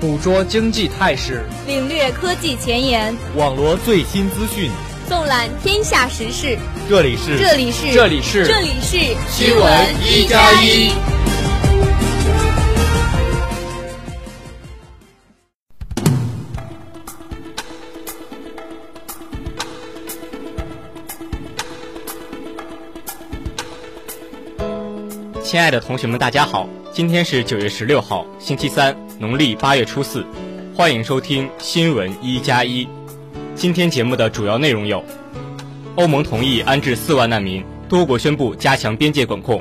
捕捉经济态势，领略科技前沿，网罗最新资讯，纵览天下时事。这里是这里是这里是这里是新闻一加一。亲爱的同学们，大家好，今天是九月十六号，星期三。农历八月初四，欢迎收听新闻一加一。今天节目的主要内容有：欧盟同意安置四万难民，多国宣布加强边界管控；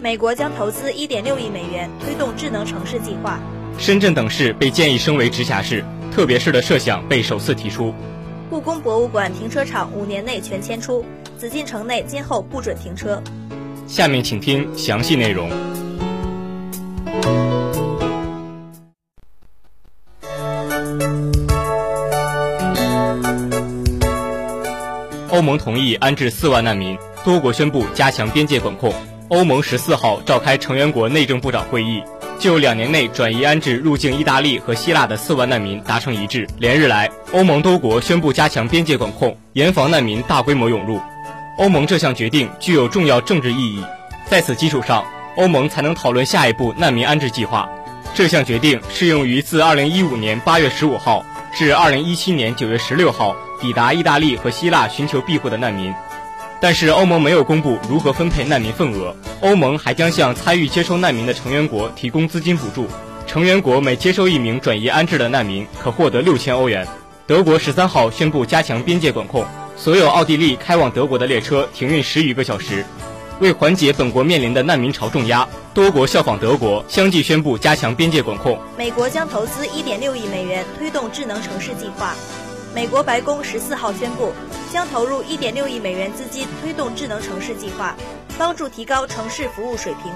美国将投资一点六亿美元推动智能城市计划；深圳等市被建议升为直辖市，特别市的设想被首次提出；故宫博物馆停车场五年内全迁出，紫禁城内今后不准停车。下面请听详细内容。欧盟同意安置四万难民，多国宣布加强边界管控。欧盟十四号召开成员国内政部长会议，就两年内转移安置入境意大利和希腊的四万难民达成一致。连日来，欧盟多国宣布加强边界管控，严防难民大规模涌入。欧盟这项决定具有重要政治意义，在此基础上，欧盟才能讨论下一步难民安置计划。这项决定适用于自2015年8月15号至2017年9月16号。抵达意大利和希腊寻求庇护的难民，但是欧盟没有公布如何分配难民份额。欧盟还将向参与接收难民的成员国提供资金补助，成员国每接收一名转移安置的难民可获得六千欧元。德国十三号宣布加强边界管控，所有奥地利开往德国的列车停运十余个小时。为缓解本国面临的难民潮重压，多国效仿德国，相继宣布加强边界管控。美国将投资一点六亿美元推动智能城市计划。美国白宫十四号宣布，将投入一点六亿美元资金推动智能城市计划，帮助提高城市服务水平。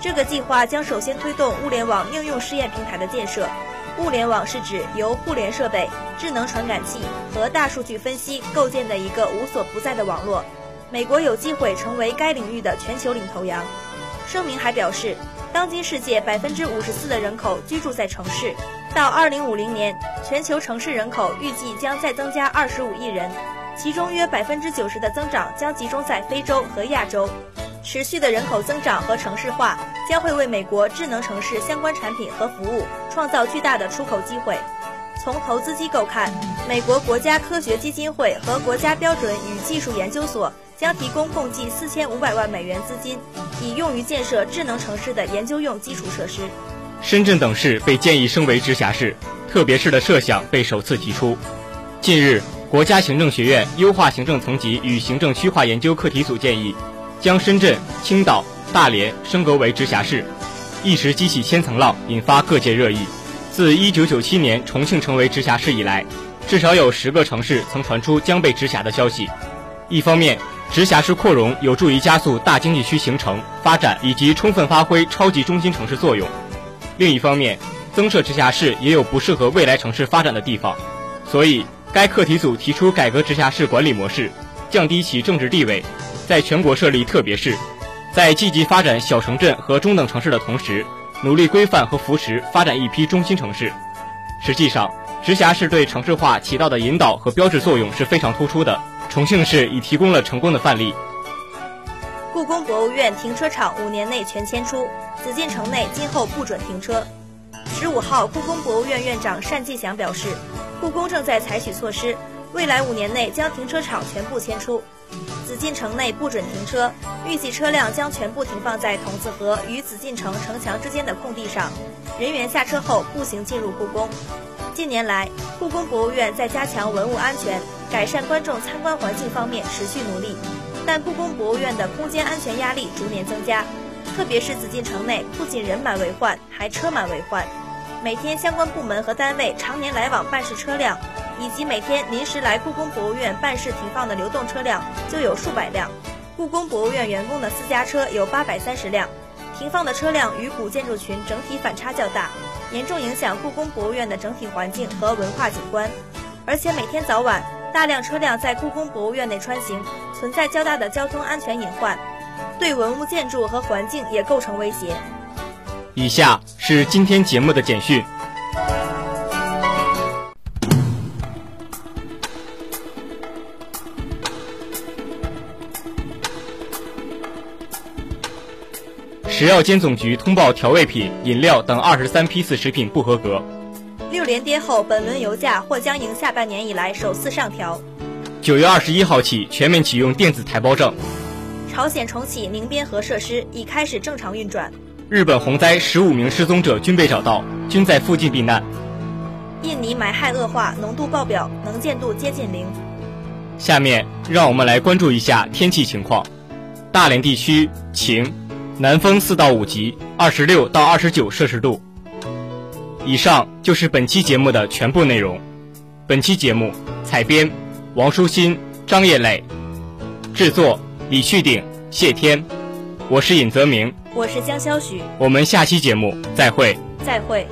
这个计划将首先推动物联网应用试验平台的建设。物联网是指由互联设备、智能传感器和大数据分析构建的一个无所不在的网络。美国有机会成为该领域的全球领头羊。声明还表示，当今世界百分之五十四的人口居住在城市。到二零五零年，全球城市人口预计将再增加二十五亿人，其中约百分之九十的增长将集中在非洲和亚洲。持续的人口增长和城市化将会为美国智能城市相关产品和服务创造巨大的出口机会。从投资机构看，美国国家科学基金会和国家标准与技术研究所将提供共计四千五百万美元资金，以用于建设智能城市的研究用基础设施。深圳等市被建议升为直辖市，特别市的设想被首次提出。近日，国家行政学院优化行政层级与行政区划研究课题组建议，将深圳、青岛、大连升格为直辖市，一时激起千层浪，引发各界热议。自1997年重庆成为直辖市以来，至少有十个城市曾传出将被直辖的消息。一方面，直辖市扩容有助于加速大经济区形成、发展以及充分发挥超级中心城市作用。另一方面，增设直辖市也有不适合未来城市发展的地方，所以该课题组提出改革直辖市管理模式，降低其政治地位，在全国设立特别市，在积极发展小城镇和中等城市的同时，努力规范和扶持发展一批中心城市。实际上，直辖市对城市化起到的引导和标志作用是非常突出的。重庆市已提供了成功的范例。故宫博物院停车场五年内全迁出。紫禁城内今后不准停车。十五号，故宫博物院院长单霁翔表示，故宫正在采取措施，未来五年内将停车场全部迁出。紫禁城内不准停车，预计车辆将全部停放在筒子河与紫禁城城墙之间的空地上，人员下车后步行进入故宫。近年来，故宫博物院在加强文物安全、改善观众参观环境方面持续努力，但故宫博物院的空间安全压力逐年增加。特别是紫禁城内，不仅人满为患，还车满为患。每天相关部门和单位常年来往办事车辆，以及每天临时来故宫博物院办事停放的流动车辆就有数百辆。故宫博物院员工的私家车有八百三十辆，停放的车辆与古建筑群整体反差较大，严重影响故宫博物院的整体环境和文化景观。而且每天早晚大量车辆在故宫博物院内穿行，存在较大的交通安全隐患，对文物建筑和环境也构成威胁。以下是今天节目的简讯。食药监总局通报调味品、饮料等二十三批次食品不合格。六连跌后，本轮油价或将迎下半年以来首次上调。九月二十一号起全面启用电子台胞证。朝鲜重启宁边核设施，已开始正常运转。日本洪灾十五名失踪者均被找到，均在附近避难。印尼霾害恶化，浓度爆表，能见度接近零。下面让我们来关注一下天气情况。大连地区晴，南风四到五级，二十六到二十九摄氏度。以上就是本期节目的全部内容。本期节目采编王舒心、张叶磊，制作李旭鼎、谢天。我是尹泽明，我是江潇许。我们下期节目再会。再会。